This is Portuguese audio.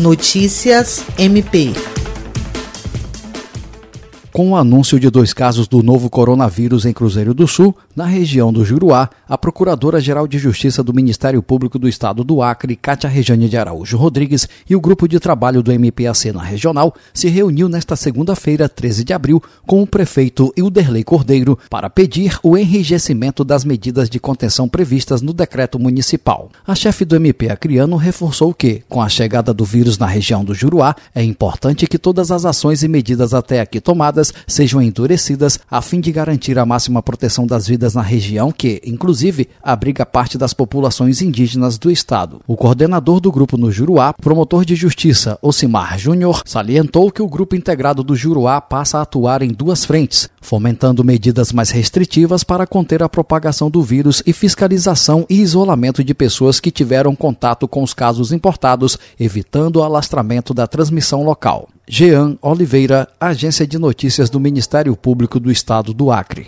Notícias MP. Com o anúncio de dois casos do novo coronavírus em Cruzeiro do Sul, na região do Juruá, a Procuradora-Geral de Justiça do Ministério Público do Estado do Acre, Cátia Rejane de Araújo Rodrigues, e o grupo de trabalho do MPAC na regional se reuniu nesta segunda-feira, 13 de abril, com o prefeito Hilderley Cordeiro para pedir o enrijecimento das medidas de contenção previstas no decreto municipal. A chefe do MP acreano reforçou que, com a chegada do vírus na região do Juruá, é importante que todas as ações e medidas até aqui tomadas sejam endurecidas a fim de garantir a máxima proteção das vidas na região que, inclusive, abriga parte das populações indígenas do estado. O coordenador do grupo no Juruá, promotor de justiça, Ocimar Júnior, salientou que o grupo integrado do Juruá passa a atuar em duas frentes, fomentando medidas mais restritivas para conter a propagação do vírus e fiscalização e isolamento de pessoas que tiveram contato com os casos importados, evitando o alastramento da transmissão local. Jean Oliveira, Agência de Notícias do Ministério Público do Estado do Acre.